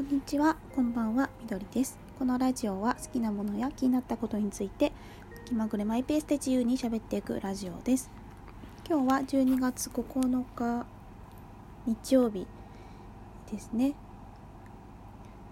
こんにちは、こんばんは、みどりです。このラジオは好きなものや気になったことについて気まぐれマイペースで自由に喋っていくラジオです。今日は12月9日日曜日ですね。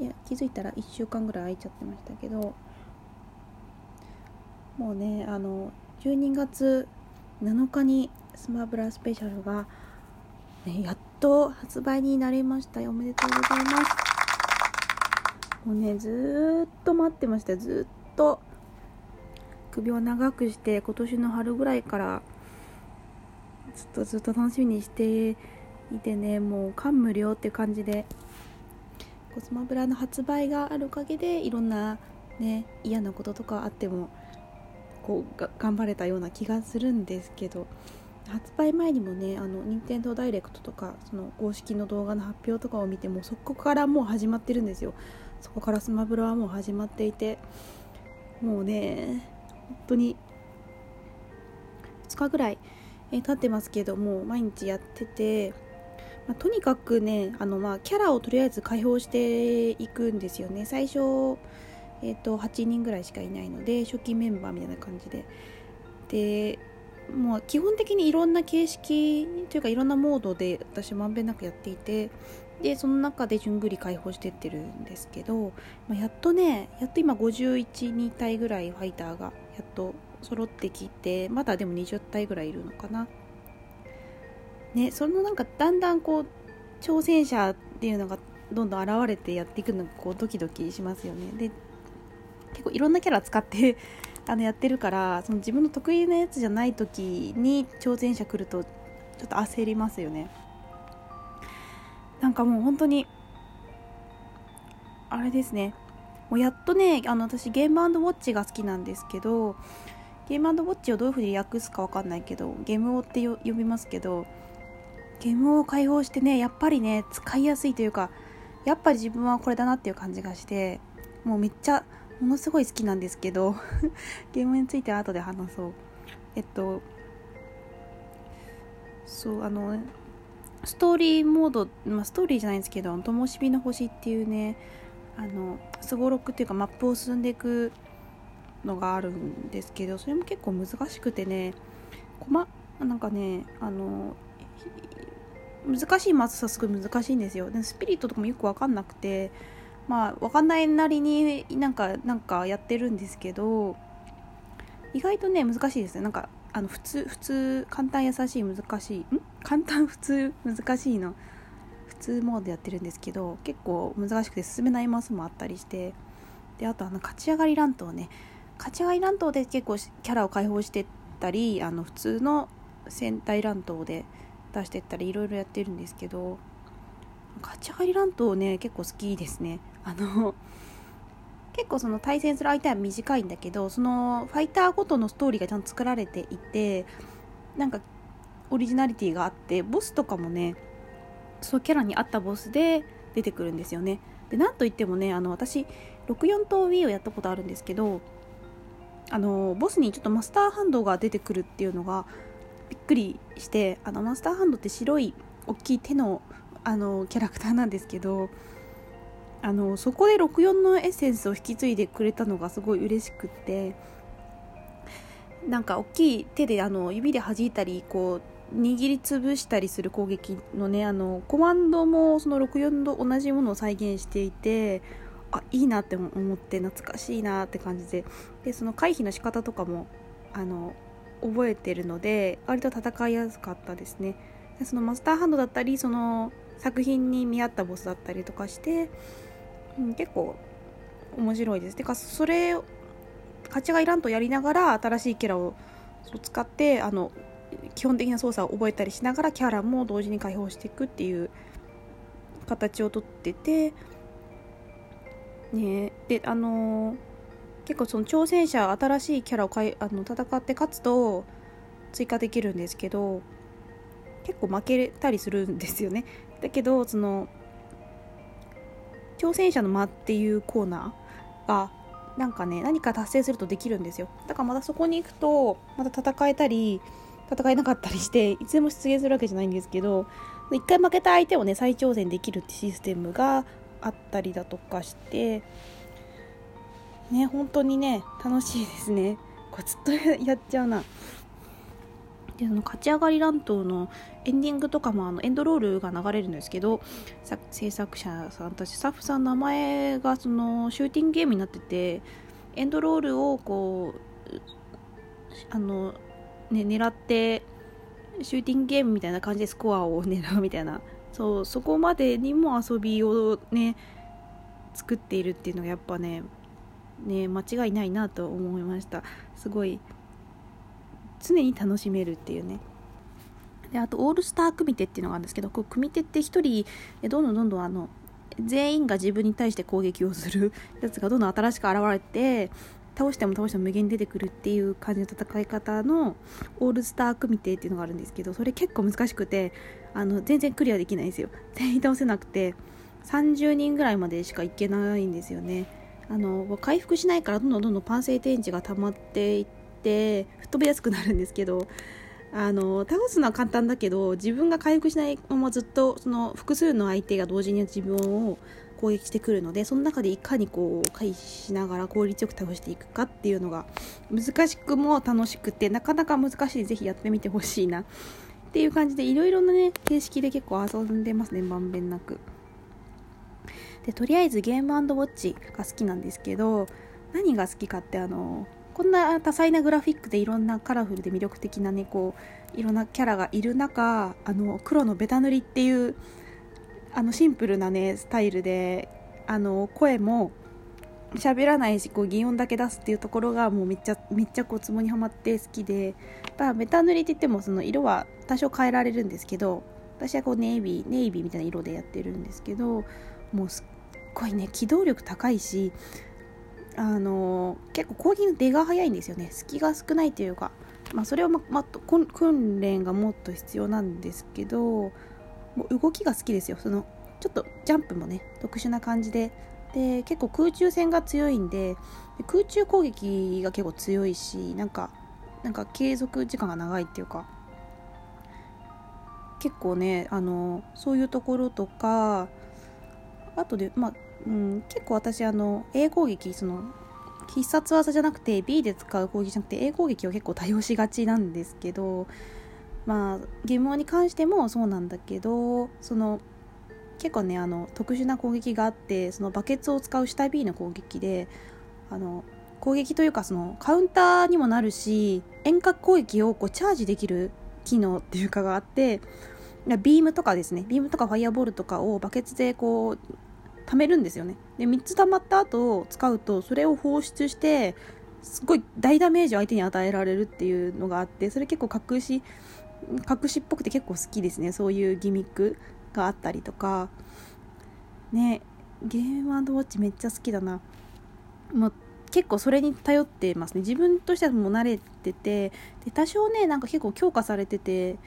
いや、気づいたら1週間ぐらい空いちゃってましたけど、もうね、あの、12月7日にスマブラスペシャルが、ね、やっと発売になりました。おめでとうございます。もうね、ずっと待ってました。ずっと。首を長くして、今年の春ぐらいからずっとずっと楽しみにしていてね、もう感無量っていう感じで、コスマブラの発売があるおかげで、いろんなね、嫌なこととかあっても、こうが頑張れたような気がするんですけど。発売前にもねあの任天堂ダイレクトとかその公式の動画の発表とかを見てもそこからもう始まってるんですよ。そこからスマブラはもう始まっていてもうね本当に2日ぐらい、え経ってますけども毎日やってて、まあとにかくねあの、まあ、キャラをとりあえず開放していくんですよね。最初えー、と8人ぐらいしかいないので初期メンバーみたいな感じで。でもう基本的にいろんな形式というかいろんなモードで私まんべんなくやっていてでその中で順繰り解放してってるんですけど、まあ、やっとねやっと今512体ぐらいファイターがやっと揃ってきてまだでも20体ぐらいいるのかな。ねそのなんかだんだんこう挑戦者っていうのがどんどん現れてやっていくのがこうドキドキしますよね。で結構いろんなキャラ使って あのやってるからその自分の得意なやつじゃない時に挑戦者来るとちょっと焦りますよね。なんかもう本当にあれですね。もうやっとねあの私ゲームウォッチが好きなんですけどゲームウォッチをどういうふうに訳すかわかんないけどゲームオって呼びますけどゲームを開放してねやっぱりね使いやすいというかやっぱり自分はこれだなっていう感じがしてもうめっちゃものすごい好きなんですけど ゲームについては後で話そう。えっとそうあのストーリーモード、まあ、ストーリーじゃないんですけど「ともしびの星」っていうねあのすごろくっていうかマップを進んでいくのがあるんですけどそれも結構難しくてねこまなんかねあの難しいマスはすごい難しいんですよ。でスピリットとかもよく分かんなくてまあ分かんないなりになんかなんかやってるんですけど意外とね難しいですね。なんかあの普通普通簡単優しい難しいん？簡単普通難しいの。普通モードやってるんですけど結構難しくて進めないマスもあったりして。であとあの勝ち上がり乱闘ね。勝ち上がり乱闘で結構キャラを解放してったりあの普通の戦隊乱闘で出してったりいろいろやってるんですけど。勝ち上がり乱闘ね結構好きですね。あの結構その対戦する相手は短いんだけどそのファイターごとのストーリーがちゃんと作られていてなんかオリジナリティがあってボスとかもねそのキャラに合ったボスで出てくるんですよね。でなんといってもねあの私64と Wii をやったことあるんですけどあのボスにちょっとマスターハンドが出てくるっていうのがびっくりしてあのマスターハンドって白い大きい手のあのキャラクターなんですけどあのそこで64のエッセンスを引き継いでくれたのがすごい嬉しくってなんか大きい手であの指で弾いたりこう握りつぶしたりする攻撃のねあのコマンドもその64と同じものを再現していてあいいなって思って懐かしいなって感じで。でその回避の仕方とかもあの覚えてるので割と戦いやすかったですね。でそのマスターハンドだったりその作品に見合ったボスだったりとかして、うん、結構面白いです。てかそれ勝ちがいらんとやりながら新しいキャラを使ってあの基本的な操作を覚えたりしながらキャラも同時に解放していくっていう形をとっててねであの結構その挑戦者新しいキャラをかいあの戦って勝つと追加できるんですけど結構負けたりするんですよね。だけどその挑戦者の間っていうコーナーがなんかね何か達成するとできるんですよ。だからまたそこに行くとまた戦えたり戦えなかったりしていつでも出現するわけじゃないんですけど一回負けた相手をね再挑戦できるってシステムがあったりだとかしてね本当にね楽しいですね。これずっとやっちゃうな。でその勝ち上がり乱闘のエンディングとかもあのエンドロールが流れるんですけど制作者さんたちスタッフさんの名前がそのシューティングゲームになっててエンドロールをこうあの、ね、狙ってシューティングゲームみたいな感じでスコアを狙うみたいなそうそこまでにも遊びをね作っているっていうのがやっぱねね間違いないなと思いました。すごい常に楽しめるっていうね。であとオールスター組手っていうのがあるんですけどこう組手って1人どんどんどんどんあの全員が自分に対して攻撃をする やつがどんどん新しく現れて倒しても倒しても無限に出てくるっていう感じの戦い方のオールスター組手っていうのがあるんですけどそれ結構難しくてあの全然クリアできないんですよ。全員倒せなくて30人ぐらいまでしかいけないんですよね。あの回復しないからどんどんどんどんパンセイ天地が溜まっていって吹っ飛びやすくなるんですけどあの倒すのは簡単だけど自分が回復しないままずっとその複数の相手が同時に自分を攻撃してくるのでその中でいかにこう回避しながら効率よく倒していくかっていうのが難しくも楽しくてなかなか難しいぜひやってみてほしいな。っていう感じでいろいろなね形式で結構遊んでますねまんべんなく。でとりあえずゲームウォッチが好きなんですけど何が好きかってあのこんな多彩なグラフィックでいろんなカラフルで魅力的なねこういろんなキャラがいる中あの黒のベタ塗りっていうあのシンプルなねスタイルであの声も喋らないしこう擬音だけ出すっていうところがもうめっちゃめっちゃこうツボにはまって好きで。やっベタ塗りって言ってもその色は多少変えられるんですけど私はこうネイビーネイビーみたいな色でやってるんですけどもうすっごいね機動力高いしあの結構攻撃の出が早いんですよね。隙が少ないというか、まあ、それは、まま訓練がもっと必要なんですけどもう動きが好きですよ。そのちょっとジャンプもね特殊な感じで。で結構空中戦が強いんで空中攻撃が結構強いしなんかなんか継続時間が長いっていうか。結構ねあのそういうところとかあとでまあうん、結構私あの A 攻撃その必殺技じゃなくて B で使う攻撃じゃなくて A 攻撃を結構多用しがちなんですけどまあゲームに関してもそうなんだけどその結構ねあの特殊な攻撃があってそのバケツを使う下 B の攻撃であの攻撃というかそのカウンターにもなるし遠隔攻撃をこうチャージできる機能っていうかがあってビームとかですねビームとかファイアボールとかをバケツでこう貯めるんですよね。で3つ貯まった後使うとそれを放出してすごい大ダメージを相手に与えられるっていうのがあってそれ結構隠し隠しっぽくて結構好きですね。そういうギミックがあったりとか。ねゲームウォッチめっちゃ好きだな。もう結構それに頼ってますね。自分としてはもう慣れててで多少ねなんか結構強化されてて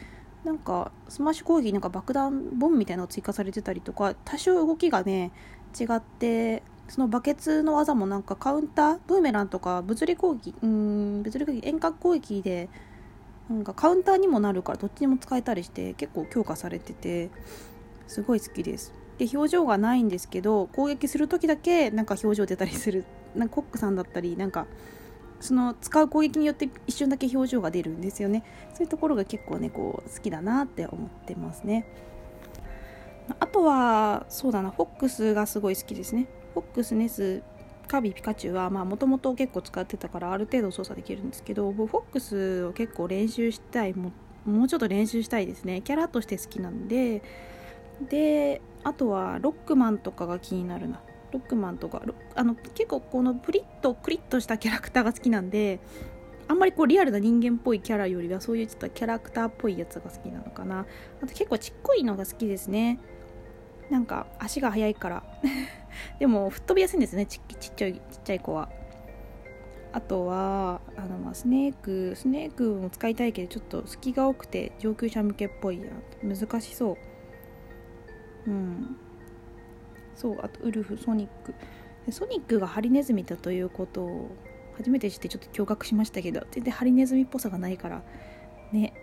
なんかスマッシュ攻撃なんか爆弾ボムみたいなのが追加されてたりとか多少動きがね違ってそのバケツの技もなんかカウンターブーメランとか物理攻撃うん物理攻撃遠隔攻撃でなんかカウンターにもなるからどっちにも使えたりして結構強化されててすごい好きです。で表情がないんですけど攻撃する時だけなんか表情出たりする。なんかコックさんだったりなんかその使う攻撃によって一瞬だけ表情が出るんですよね。そういうところが結構ねこう好きだなって思ってますね。あとはそうだなフォックスがすごい好きですね。フォックスネスカービィピカチュウはもともと結構使ってたからある程度操作できるんですけどフォックスを結構練習したいももうちょっと練習したいですね。キャラとして好きなんで。であとはロックマンとかが気になるな。ロックマンとかあの結構このプリッとクリッとしたキャラクターが好きなんであんまりこうリアルな人間っぽいキャラよりはそういうちょっとキャラクターっぽいやつが好きなのかな。あと結構ちっこいのが好きですね。なんか足が速いから。でも吹っ飛びやすいんですね。ちちっちゃいちっちゃい子は。あとはあのまあスネークスネークも使いたいけどちょっと隙が多くて上級者向けっぽいや難しそう。うん。そうあとウルフソニック。ソニックがハリネズミだということを初めて知ってちょっと驚愕しましたけど全然ハリネズミっぽさがないから。ね。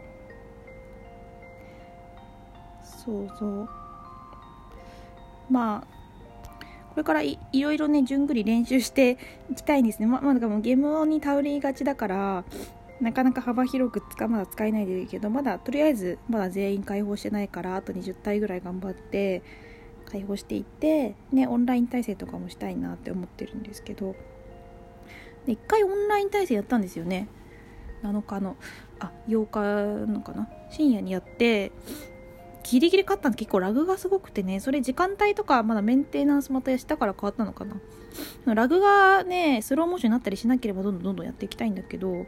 そうそう。まあこれからいろいろねじゅんぐり練習していきたいんですね。ままだからもうゲームに頼りがちだからなかなか幅広く使まだ使えないでいるけどまだとりあえずまだ全員開放してないからあと20体ぐらい頑張って開放していってねオンライン体制とかもしたいなって思ってるんですけど。で1回オンライン体制やったんですよね。7日のあ8日のかな。深夜にやってギリギリ勝ったの結構ラグがすごくてね。それ時間帯とかまだメンテナンスまたしたから変わったのかな。ラグがねスローモーションになったりしなければどんどんどんどんやっていきたいんだけど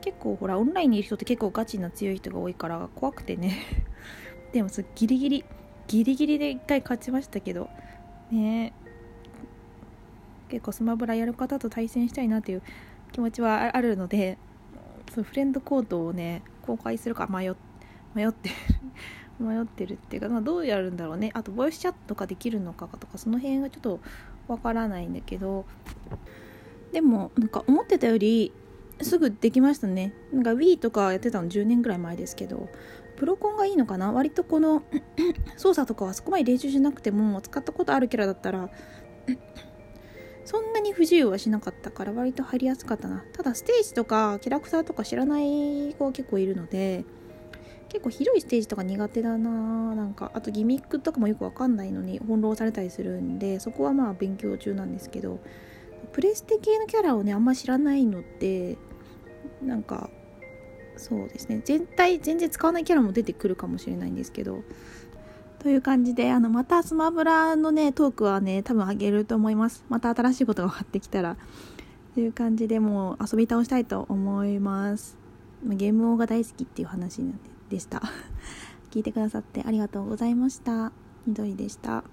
結構ほらオンラインにいる人って結構ガチな強い人が多いから怖くてね。でもギリギリギリギリで1回勝ちましたけどね結構スマブラやる方と対戦したいなっていう気持ちはあるのでそうフレンドコードをね公開するか迷迷ってる 迷ってるっていうか、まあ、どうやるんだろうね。あとボイスチャットとかできるのかとかその辺がちょっとわからないんだけど。でもなんか思ってたよりすぐできましたね。なんか Wii とかやってたの10年ぐらい前ですけど。プロコンがいいのかな？割とこの 操作とかはそこまで練習しなくても使ったことあるキャラだったら そんなに不自由はしなかったから割と入りやすかったな。ただステージとかキャラクターとか知らない子は結構いるので結構広いステージとか苦手だな。なんかあとギミックとかもよくわかんないのに翻弄されたりするんでそこはまあ勉強中なんですけどプレステ系のキャラをねあんま知らないのってなんかそうですね。全体全然使わないキャラも出てくるかもしれないんですけど。という感じであのまたスマブラのねトークはね多分あげると思います。また新しいことが分かってきたら。という感じでもう遊び倒したいと思います。ゲーム王が大好きっていう話でした。聞いてくださってありがとうございました。緑でした。